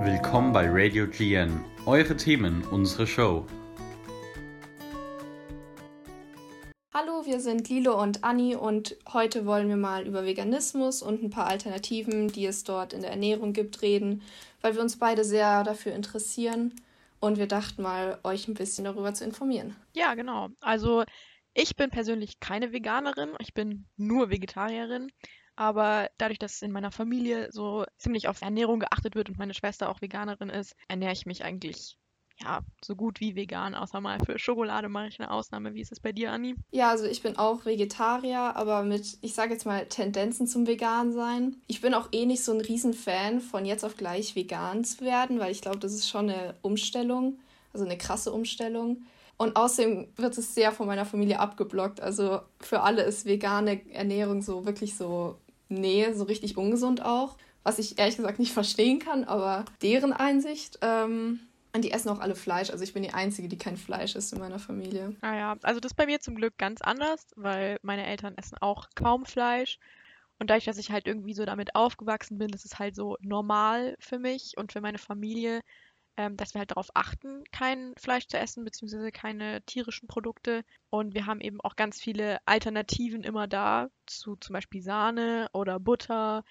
Willkommen bei Radio GN. Eure Themen, unsere Show. Hallo, wir sind Lilo und Anni und heute wollen wir mal über Veganismus und ein paar Alternativen, die es dort in der Ernährung gibt, reden, weil wir uns beide sehr dafür interessieren und wir dachten mal, euch ein bisschen darüber zu informieren. Ja, genau. Also ich bin persönlich keine Veganerin, ich bin nur Vegetarierin. Aber dadurch, dass in meiner Familie so ziemlich auf Ernährung geachtet wird und meine Schwester auch Veganerin ist, ernähre ich mich eigentlich ja, so gut wie vegan, außer mal für Schokolade mache ich eine Ausnahme. Wie ist es bei dir, Anni? Ja, also ich bin auch Vegetarier, aber mit, ich sage jetzt mal, Tendenzen zum Vegan sein. Ich bin auch eh nicht so ein Riesenfan von jetzt auf gleich vegan zu werden, weil ich glaube, das ist schon eine Umstellung, also eine krasse Umstellung. Und außerdem wird es sehr von meiner Familie abgeblockt. Also für alle ist vegane Ernährung so wirklich so, nee, so richtig ungesund auch. Was ich ehrlich gesagt nicht verstehen kann, aber deren Einsicht. Ähm, und die essen auch alle Fleisch. Also ich bin die Einzige, die kein Fleisch isst in meiner Familie. Ah ja, also das ist bei mir zum Glück ganz anders, weil meine Eltern essen auch kaum Fleisch. Und dadurch, dass ich halt irgendwie so damit aufgewachsen bin, ist es halt so normal für mich und für meine Familie, ähm, dass wir halt darauf achten, kein Fleisch zu essen, beziehungsweise keine tierischen Produkte. Und wir haben eben auch ganz viele Alternativen immer da, zu zum Beispiel Sahne oder Butter,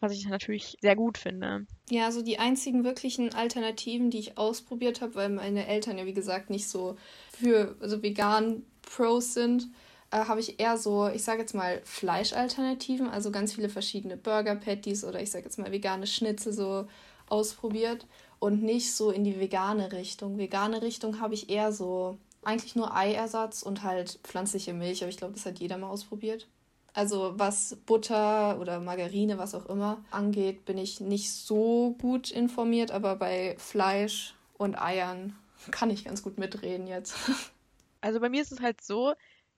was ich natürlich sehr gut finde. Ja, so die einzigen wirklichen Alternativen, die ich ausprobiert habe, weil meine Eltern ja wie gesagt nicht so für also vegan Pros sind, äh, habe ich eher so, ich sage jetzt mal Fleischalternativen, also ganz viele verschiedene Burger Patties oder ich sage jetzt mal vegane Schnitzel so ausprobiert und nicht so in die vegane Richtung. Vegane Richtung habe ich eher so eigentlich nur Eiersatz und halt pflanzliche Milch, aber ich glaube, das hat jeder mal ausprobiert. Also was Butter oder Margarine, was auch immer angeht, bin ich nicht so gut informiert, aber bei Fleisch und Eiern kann ich ganz gut mitreden jetzt. Also bei mir ist es halt so,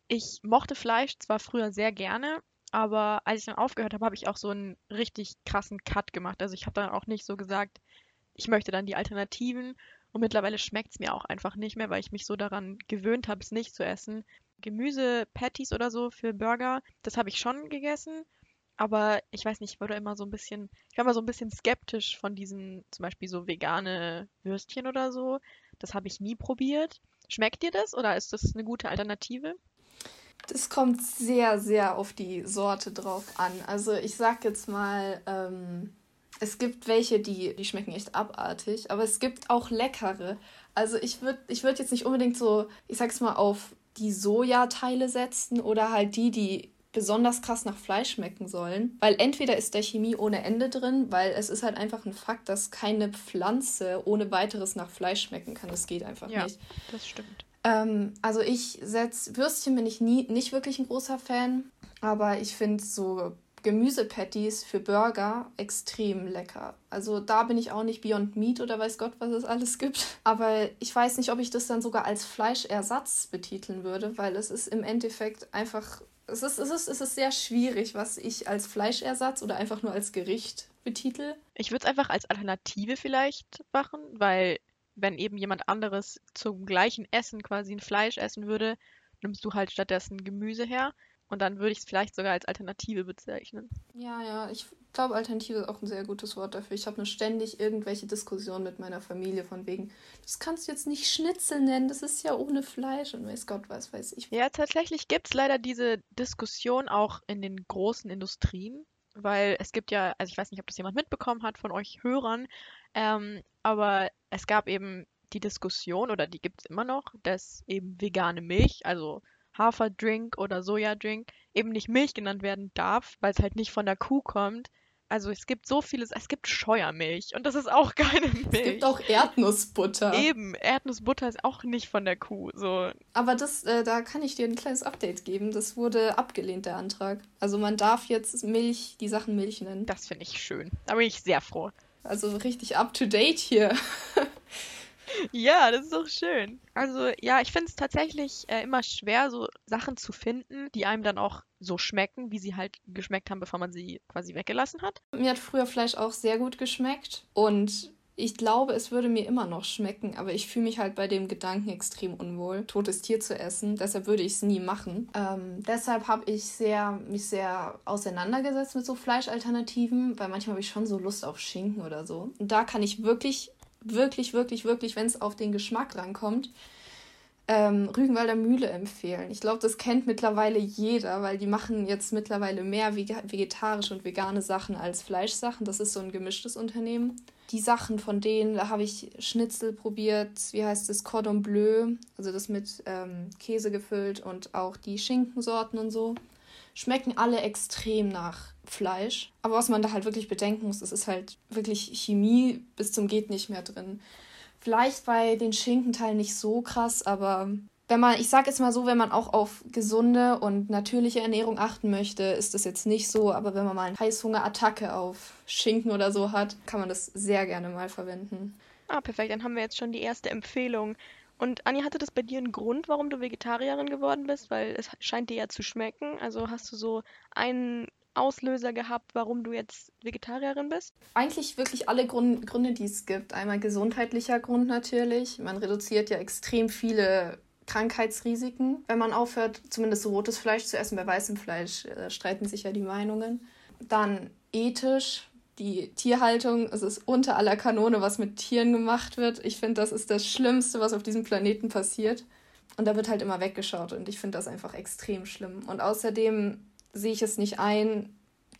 ich mochte Fleisch zwar früher sehr gerne, aber als ich dann aufgehört habe, habe ich auch so einen richtig krassen Cut gemacht. Also ich habe dann auch nicht so gesagt, ich möchte dann die Alternativen. Und mittlerweile schmeckt es mir auch einfach nicht mehr, weil ich mich so daran gewöhnt habe, es nicht zu essen. Gemüse-Patties oder so für Burger, das habe ich schon gegessen. Aber ich weiß nicht, ich wurde immer so ein bisschen, ich war immer so ein bisschen skeptisch von diesen zum Beispiel so vegane Würstchen oder so. Das habe ich nie probiert. Schmeckt dir das oder ist das eine gute Alternative? Das kommt sehr, sehr auf die Sorte drauf an. Also ich sag jetzt mal, ähm, es gibt welche, die, die schmecken echt abartig, aber es gibt auch leckere. Also ich würde ich würd jetzt nicht unbedingt so, ich sag's mal, auf die Sojateile setzen oder halt die, die besonders krass nach Fleisch schmecken sollen. Weil entweder ist da Chemie ohne Ende drin, weil es ist halt einfach ein Fakt, dass keine Pflanze ohne weiteres nach Fleisch schmecken kann. Das geht einfach ja, nicht. Das stimmt. Ähm, also ich setze, Würstchen bin ich nie, nicht wirklich ein großer Fan, aber ich finde so Gemüsepatties für Burger extrem lecker. Also da bin ich auch nicht Beyond Meat oder weiß Gott, was es alles gibt. Aber ich weiß nicht, ob ich das dann sogar als Fleischersatz betiteln würde, weil es ist im Endeffekt einfach, es ist, es ist, es ist sehr schwierig, was ich als Fleischersatz oder einfach nur als Gericht betitel. Ich würde es einfach als Alternative vielleicht machen, weil wenn eben jemand anderes zum gleichen Essen quasi ein Fleisch essen würde, nimmst du halt stattdessen Gemüse her. Und dann würde ich es vielleicht sogar als Alternative bezeichnen. Ja, ja, ich glaube, Alternative ist auch ein sehr gutes Wort dafür. Ich habe nur ständig irgendwelche Diskussionen mit meiner Familie von wegen, das kannst du jetzt nicht Schnitzel nennen, das ist ja ohne Fleisch und weiß Gott, was weiß ich. Ja, tatsächlich gibt es leider diese Diskussion auch in den großen Industrien, weil es gibt ja, also ich weiß nicht, ob das jemand mitbekommen hat von euch Hörern, ähm, aber es gab eben die Diskussion, oder die gibt es immer noch, dass eben vegane Milch, also Haferdrink oder Sojadrink eben nicht Milch genannt werden darf, weil es halt nicht von der Kuh kommt. Also es gibt so vieles, es gibt Scheuermilch und das ist auch keine Milch. Es gibt auch Erdnussbutter. Eben, Erdnussbutter ist auch nicht von der Kuh. So. Aber das, äh, da kann ich dir ein kleines Update geben. Das wurde abgelehnt, der Antrag. Also man darf jetzt Milch, die Sachen Milch nennen. Das finde ich schön. Da bin ich sehr froh. Also richtig up to date hier. Ja, das ist doch schön. Also ja, ich finde es tatsächlich äh, immer schwer, so Sachen zu finden, die einem dann auch so schmecken, wie sie halt geschmeckt haben, bevor man sie quasi weggelassen hat. Mir hat früher Fleisch auch sehr gut geschmeckt und Ich glaube, es würde mir immer noch schmecken, aber ich fühle mich halt bei dem Gedanken extrem unwohl, totes Tier zu essen. Deshalb würde ich es nie machen. Ähm, deshalb habe ich sehr, mich sehr auseinandergesetzt mit so Fleischalternativen, weil manchmal habe ich schon so Lust auf Schinken oder so. Und da kann ich wirklich, wirklich, wirklich, wirklich, wenn es auf den Geschmack rankommt, ähm, Rügenwalder Mühle empfehlen. Ich glaube, das kennt mittlerweile jeder, weil die machen jetzt mittlerweile mehr vegetarische und vegane Sachen als Fleischsachen. Das ist so ein gemischtes Unternehmen. Die Sachen von denen, da habe ich Schnitzel probiert, wie heißt es, Cordon Bleu, also das mit ähm, Käse gefüllt und auch die Schinkensorten und so. Schmecken alle extrem nach Fleisch. Aber was man da halt wirklich bedenken muss, es ist halt wirklich Chemie bis zum Geht nicht mehr drin. Vielleicht bei den Schinkenteilen nicht so krass, aber wenn man, ich sag jetzt mal so, wenn man auch auf gesunde und natürliche Ernährung achten möchte, ist das jetzt nicht so. Aber wenn man mal eine Heißhungerattacke auf Schinken oder so hat, kann man das sehr gerne mal verwenden. Ah, perfekt. Dann haben wir jetzt schon die erste Empfehlung. Und Anni, hatte das bei dir einen Grund, warum du Vegetarierin geworden bist? Weil es scheint dir ja zu schmecken. Also hast du so einen Auslöser gehabt, warum du jetzt Vegetarierin bist? Eigentlich wirklich alle Grund, Gründe, die es gibt. Einmal gesundheitlicher Grund natürlich. Man reduziert ja extrem viele Krankheitsrisiken, wenn man aufhört, zumindest rotes Fleisch zu essen. Bei weißem Fleisch äh, streiten sich ja die Meinungen. Dann ethisch. Die Tierhaltung, es ist unter aller Kanone, was mit Tieren gemacht wird. Ich finde, das ist das Schlimmste, was auf diesem Planeten passiert. Und da wird halt immer weggeschaut und ich finde das einfach extrem schlimm. Und außerdem sehe ich es nicht ein,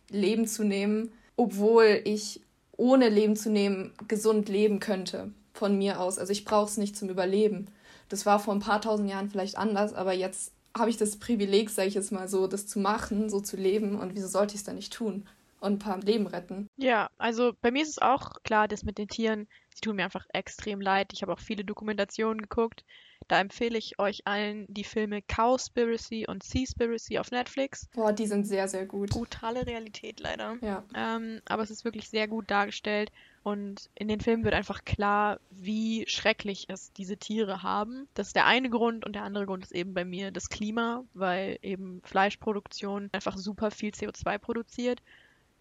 Leben zu nehmen, obwohl ich ohne Leben zu nehmen gesund leben könnte von mir aus. Also ich brauche es nicht zum Überleben. Das war vor ein paar tausend Jahren vielleicht anders, aber jetzt habe ich das Privileg, sage ich jetzt mal so, das zu machen, so zu leben. Und wieso sollte ich es dann nicht tun? Und ein paar Leben retten. Ja, also bei mir ist es auch klar, das mit den Tieren, sie tun mir einfach extrem leid. Ich habe auch viele Dokumentationen geguckt. Da empfehle ich euch allen die Filme Cowspiracy und Seaspiracy auf Netflix. Boah, die sind sehr, sehr gut. Brutale Realität leider. Ja. Ähm, aber es ist wirklich sehr gut dargestellt. Und in den Filmen wird einfach klar, wie schrecklich es diese Tiere haben. Das ist der eine Grund und der andere Grund ist eben bei mir das Klima, weil eben Fleischproduktion einfach super viel CO2 produziert.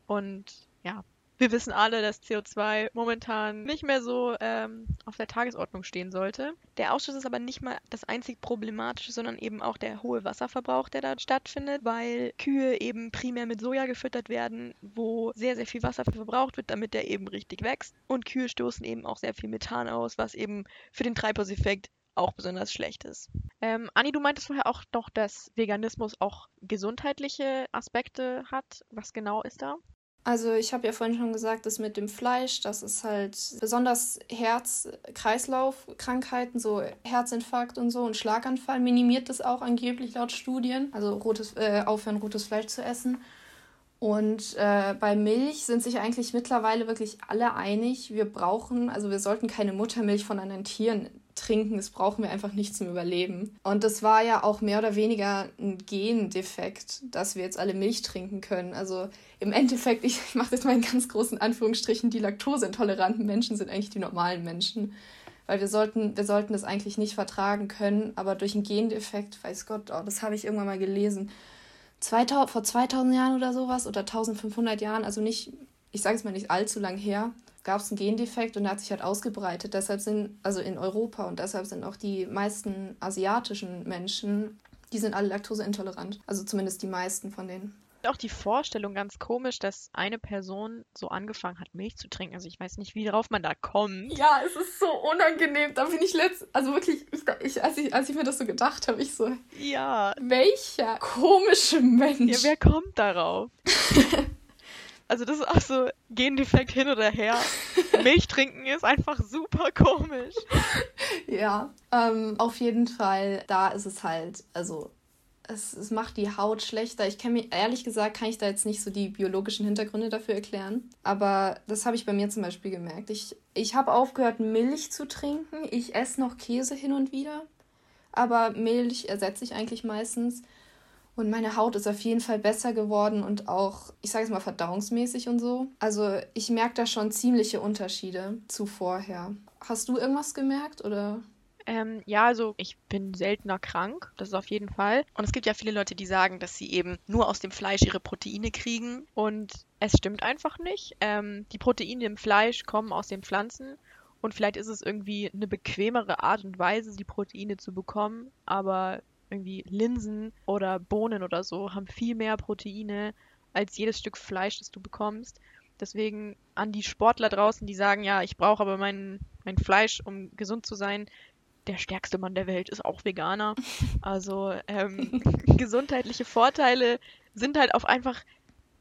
Und ja, wir wissen alle, dass CO2 momentan nicht mehr so ähm, auf der Tagesordnung stehen sollte. Der Ausstoß ist aber nicht mal das einzig Problematische, sondern eben auch der hohe Wasserverbrauch, der da stattfindet, weil Kühe eben primär mit Soja gefüttert werden, wo sehr, sehr viel Wasser verbraucht wird, damit der eben richtig wächst. Und Kühe stoßen eben auch sehr viel Methan aus, was eben für den Treibhauseffekt auch besonders schlecht ist. Ähm, Anni, du meintest vorher auch noch, dass Veganismus auch gesundheitliche Aspekte hat. Was genau ist da? Also ich habe ja vorhin schon gesagt, das mit dem Fleisch, das ist halt besonders Herz-Kreislauf-Krankheiten, so Herzinfarkt und so und Schlaganfall minimiert das auch angeblich laut Studien. Also rotes, äh, aufhören, rotes Fleisch zu essen. Und äh, bei Milch sind sich eigentlich mittlerweile wirklich alle einig, wir brauchen, also wir sollten keine Muttermilch von anderen Tieren trinken, das brauchen wir einfach nicht zum Überleben. Und das war ja auch mehr oder weniger ein Gendefekt, dass wir jetzt alle Milch trinken können. Also im Endeffekt, ich mache jetzt mal in ganz großen Anführungsstrichen, die laktoseintoleranten Menschen sind eigentlich die normalen Menschen. Weil wir sollten, wir sollten das eigentlich nicht vertragen können, aber durch einen Gendefekt, weiß Gott, oh, das habe ich irgendwann mal gelesen. 2000, vor 2000 Jahren oder sowas oder 1500 Jahren, also nicht, ich sage es mal nicht allzu lang her, gab es einen Gendefekt und der hat sich halt ausgebreitet. Deshalb sind, also in Europa und deshalb sind auch die meisten asiatischen Menschen, die sind alle laktoseintolerant. Also zumindest die meisten von denen auch die Vorstellung ganz komisch, dass eine Person so angefangen hat, Milch zu trinken. Also ich weiß nicht, wie darauf man da kommt. Ja, es ist so unangenehm. Da bin ich letzt, also wirklich, ich, ich, als, ich, als ich mir das so gedacht habe, ich so, ja. Welcher komische Mensch. Ja, wer kommt darauf? Also das ist auch so Gendefekt hin oder her. Milch trinken ist einfach super komisch. Ja, ähm, auf jeden Fall, da ist es halt, also es, es macht die Haut schlechter. Ich kenne mir, ehrlich gesagt, kann ich da jetzt nicht so die biologischen Hintergründe dafür erklären. Aber das habe ich bei mir zum Beispiel gemerkt. Ich, ich habe aufgehört, Milch zu trinken. Ich esse noch Käse hin und wieder. Aber Milch ersetze ich eigentlich meistens. Und meine Haut ist auf jeden Fall besser geworden und auch, ich sage es mal, verdauungsmäßig und so. Also ich merke da schon ziemliche Unterschiede zu vorher. Hast du irgendwas gemerkt oder? Ähm, ja, also ich bin seltener krank, das ist auf jeden Fall. Und es gibt ja viele Leute, die sagen, dass sie eben nur aus dem Fleisch ihre Proteine kriegen. Und es stimmt einfach nicht. Ähm, die Proteine im Fleisch kommen aus den Pflanzen Und vielleicht ist es irgendwie eine bequemere Art und Weise, die Proteine zu bekommen, aber irgendwie Linsen oder Bohnen oder so haben viel mehr Proteine als jedes Stück Fleisch, das du bekommst. Deswegen an die Sportler draußen, die sagen, ja, ich brauche aber mein, mein Fleisch, um gesund zu sein. Der stärkste Mann der Welt ist auch Veganer. Also ähm, gesundheitliche Vorteile sind halt auf einfach,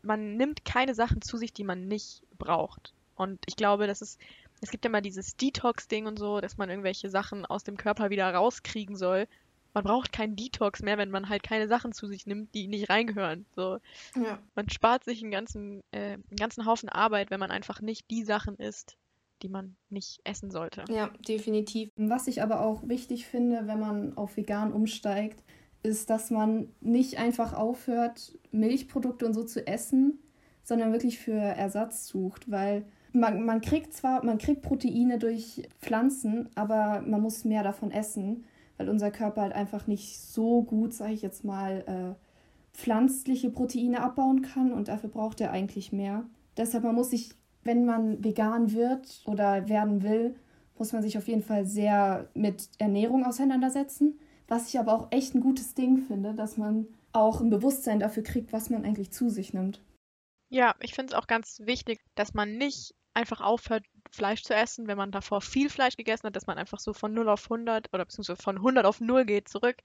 man nimmt keine Sachen zu sich, die man nicht braucht. Und ich glaube, das ist, es gibt ja mal dieses Detox-Ding und so, dass man irgendwelche Sachen aus dem Körper wieder rauskriegen soll man braucht keinen Detox mehr, wenn man halt keine Sachen zu sich nimmt, die nicht reingehören. So. Ja. Man spart sich einen ganzen, äh, einen ganzen Haufen Arbeit, wenn man einfach nicht die Sachen isst, die man nicht essen sollte. Ja, definitiv. Was ich aber auch wichtig finde, wenn man auf vegan umsteigt, ist, dass man nicht einfach aufhört, Milchprodukte und so zu essen, sondern wirklich für Ersatz sucht, weil man, man kriegt zwar, man kriegt Proteine durch Pflanzen, aber man muss mehr davon essen weil unser Körper halt einfach nicht so gut, sage ich jetzt mal, äh, pflanzliche Proteine abbauen kann und dafür braucht er eigentlich mehr. Deshalb man muss sich, wenn man vegan wird oder werden will, muss man sich auf jeden Fall sehr mit Ernährung auseinandersetzen. Was ich aber auch echt ein gutes Ding finde, dass man auch ein Bewusstsein dafür kriegt, was man eigentlich zu sich nimmt. Ja, ich finde es auch ganz wichtig, dass man nicht einfach aufhört, Fleisch zu essen, wenn man davor viel Fleisch gegessen hat, dass man einfach so von 0 auf 100 oder beziehungsweise von 100 auf 0 geht zurück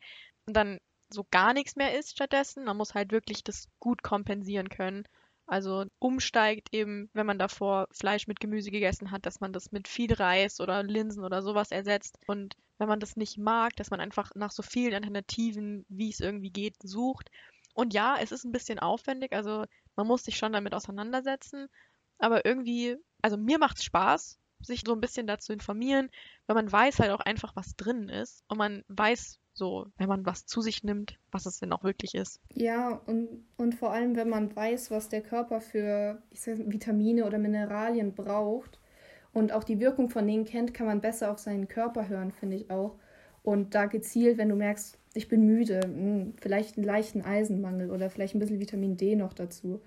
und dann so gar nichts mehr isst stattdessen. Man muss halt wirklich das gut kompensieren können. Also umsteigt eben, wenn man davor Fleisch mit Gemüse gegessen hat, dass man das mit viel Reis oder Linsen oder sowas ersetzt. Und wenn man das nicht mag, dass man einfach nach so vielen Alternativen, wie es irgendwie geht, sucht. Und ja, es ist ein bisschen aufwendig, also man muss sich schon damit auseinandersetzen. Aber irgendwie also mir macht es Spaß, sich so ein bisschen dazu informieren, weil man weiß halt auch einfach, was drin ist und man weiß so, wenn man was zu sich nimmt, was es denn auch wirklich ist. Ja, und, und vor allem, wenn man weiß, was der Körper für ich sag, Vitamine oder Mineralien braucht und auch die Wirkung von denen kennt, kann man besser auf seinen Körper hören, finde ich auch. Und da gezielt, wenn du merkst, ich bin müde, hm, vielleicht einen leichten Eisenmangel oder vielleicht ein bisschen Vitamin D noch dazu.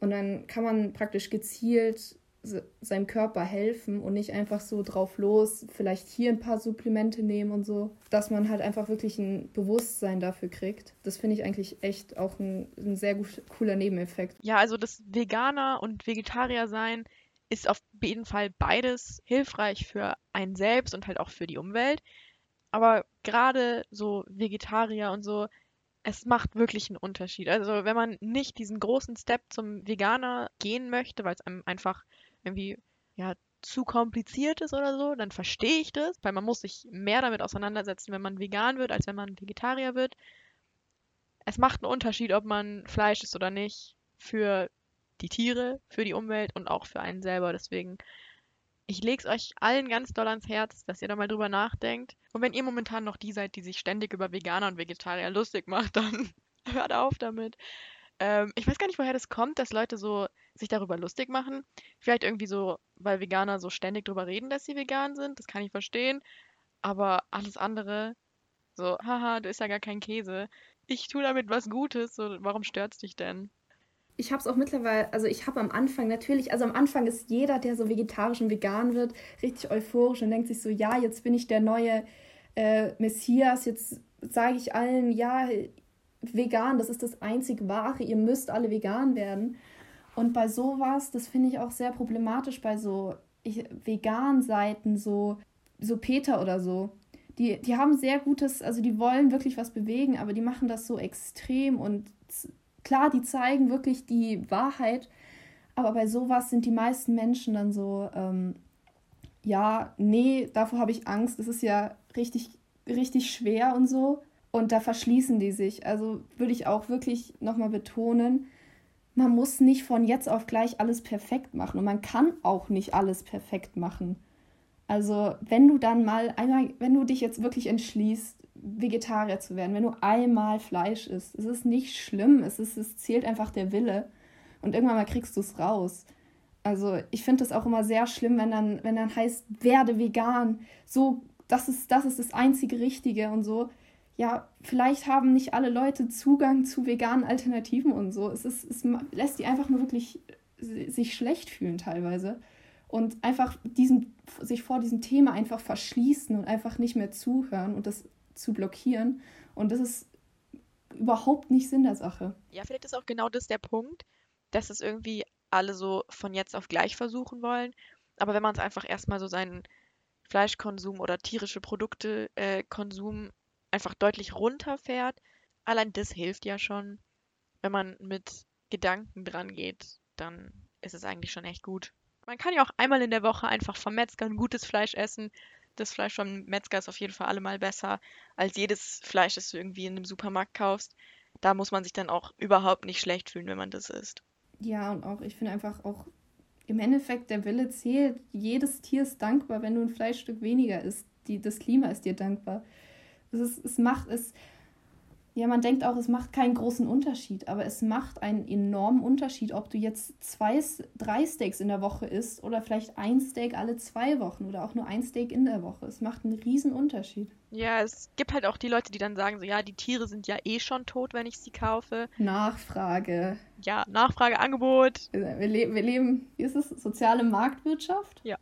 Und dann kann man praktisch gezielt seinem Körper helfen und nicht einfach so drauf los, vielleicht hier ein paar Supplemente nehmen und so, dass man halt einfach wirklich ein Bewusstsein dafür kriegt. Das finde ich eigentlich echt auch ein, ein sehr gut, cooler Nebeneffekt. Ja, also das Veganer und Vegetarier sein ist auf jeden Fall beides hilfreich für einen selbst und halt auch für die Umwelt. Aber gerade so Vegetarier und so, es macht wirklich einen Unterschied. Also wenn man nicht diesen großen Step zum Veganer gehen möchte, weil es einem einfach irgendwie ja zu kompliziert ist oder so, dann verstehe ich das, weil man muss sich mehr damit auseinandersetzen, wenn man vegan wird, als wenn man Vegetarier wird. Es macht einen Unterschied, ob man Fleisch isst oder nicht, für die Tiere, für die Umwelt und auch für einen selber. Deswegen, ich lege es euch allen ganz doll ans Herz, dass ihr da mal drüber nachdenkt. Und wenn ihr momentan noch die seid, die sich ständig über Veganer und Vegetarier lustig macht, dann hört auf damit. Ähm, ich weiß gar nicht, woher das kommt, dass Leute so sich darüber lustig machen. Vielleicht irgendwie so, weil Veganer so ständig darüber reden, dass sie vegan sind. Das kann ich verstehen. Aber alles andere, so, haha, du isst ja gar kein Käse. Ich tue damit was Gutes. So, warum stört's dich denn? ich habe es auch mittlerweile, also ich habe am Anfang natürlich, also am Anfang ist jeder, der so vegetarisch und vegan wird, richtig euphorisch und denkt sich so, ja, jetzt bin ich der neue äh, Messias, jetzt sage ich allen, ja, vegan, das ist das einzig wahre, ihr müsst alle vegan werden. Und bei sowas, das finde ich auch sehr problematisch bei so vegan Seiten, so, so Peter oder so. Die, die haben sehr gutes, also die wollen wirklich was bewegen, aber die machen das so extrem und klar, die zeigen wirklich die Wahrheit, aber bei sowas sind die meisten Menschen dann so, ähm, ja, nee, davor habe ich Angst, das ist ja richtig, richtig schwer und so. Und da verschließen die sich. Also würde ich auch wirklich nochmal betonen, man muss nicht von jetzt auf gleich alles perfekt machen. Und man kann auch nicht alles perfekt machen. Also wenn du dann mal einmal, wenn du dich jetzt wirklich entschließt, Vegetarier zu werden, wenn du einmal Fleisch isst, es ist nicht schlimm, es, ist, es zählt einfach der Wille. Und irgendwann mal kriegst du es raus. Also ich finde das auch immer sehr schlimm, wenn dann, wenn dann heißt, werde vegan. So, das ist, das ist das einzige Richtige und so ja, vielleicht haben nicht alle Leute Zugang zu veganen Alternativen und so. Es, ist, es lässt die einfach nur wirklich sich schlecht fühlen teilweise. und einfach diesem, sich vor diesem Thema einfach verschließen und einfach nicht mehr zuhören und das zu blockieren. Und das ist überhaupt nicht Sinn der Sache. Ja, vielleicht ist auch genau das der Punkt, dass es irgendwie alle so von jetzt auf gleich versuchen wollen. Aber wenn man es einfach erstmal so seinen Fleischkonsum oder tierische Produktekonsum äh, einfach deutlich runterfährt, allein das hilft ja schon. Wenn man mit Gedanken dran geht, dann ist es eigentlich schon echt gut. Man kann ja auch einmal in der Woche einfach vom Metzger ein gutes Fleisch essen. Das Fleisch vom Metzger ist auf jeden Fall allemal besser als jedes Fleisch, das du irgendwie in einem Supermarkt kaufst. Da muss man sich dann auch überhaupt nicht schlecht fühlen, wenn man das isst. Ja, und auch, ich finde einfach auch, im Endeffekt, der Wille zählt. Jedes Tier ist dankbar, wenn du ein Fleischstück weniger isst. Die, das Klima ist dir dankbar. Es, ist, es macht es ja, man denkt auch, es macht keinen großen Unterschied, aber es macht einen enormen Unterschied, ob du jetzt zwei, drei Steaks in der Woche isst oder vielleicht ein Steak alle zwei Wochen oder auch nur ein Steak in der Woche. Es macht einen riesen Unterschied. Ja, es gibt halt auch die Leute, die dann sagen so, ja, die Tiere sind ja eh schon tot, wenn ich sie kaufe. Nachfrage. Ja, Nachfrage, Angebot. Wir, le wir leben, wie ist es, soziale Marktwirtschaft? Ja.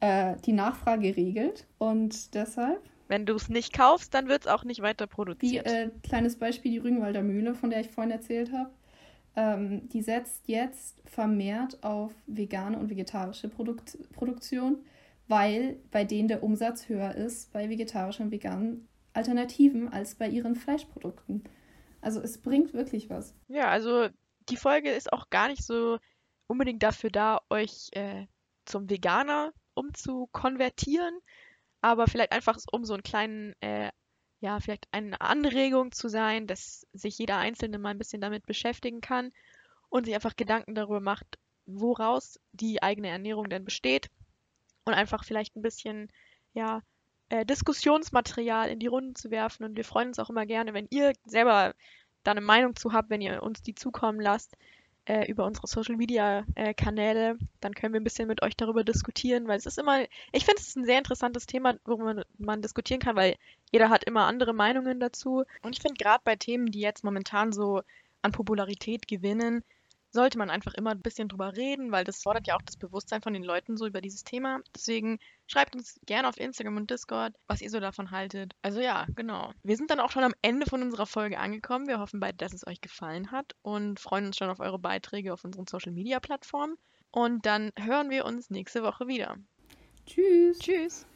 Äh, die Nachfrage regelt und deshalb wenn du es nicht kaufst, dann wird es auch nicht weiter produziert. Wie, äh, kleines Beispiel, die Rügenwalder Mühle, von der ich vorhin erzählt habe. Ähm, die setzt jetzt vermehrt auf vegane und vegetarische Produkt Produktion, weil bei denen der Umsatz höher ist bei vegetarischen und veganen Alternativen als bei ihren Fleischprodukten. Also es bringt wirklich was. Ja, also die Folge ist auch gar nicht so unbedingt dafür da, euch äh, zum Veganer umzukonvertieren, aber vielleicht einfach um so einen kleinen, äh, ja, vielleicht eine Anregung zu sein, dass sich jeder Einzelne mal ein bisschen damit beschäftigen kann und sich einfach Gedanken darüber macht, woraus die eigene Ernährung denn besteht und einfach vielleicht ein bisschen, ja, äh, Diskussionsmaterial in die Runden zu werfen. Und wir freuen uns auch immer gerne, wenn ihr selber da eine Meinung zu habt, wenn ihr uns die zukommen lasst äh, über unsere Social Media äh, Kanäle. Dann können wir ein bisschen mit euch darüber diskutieren, weil es ist immer, ich finde es ist ein sehr interessantes Thema, worüber man, man diskutieren kann, weil jeder hat immer andere Meinungen dazu. Und ich finde gerade bei Themen, die jetzt momentan so an Popularität gewinnen, sollte man einfach immer ein bisschen drüber reden, weil das fordert ja auch das Bewusstsein von den Leuten so über dieses Thema. Deswegen schreibt uns gerne auf Instagram und Discord, was ihr so davon haltet. Also ja, genau. Wir sind dann auch schon am Ende von unserer Folge angekommen. Wir hoffen beide, dass es euch gefallen hat und freuen uns schon auf eure Beiträge auf unseren Social Media Plattformen. Und dann hören wir uns nächste Woche wieder. Tschüss. Tschüss.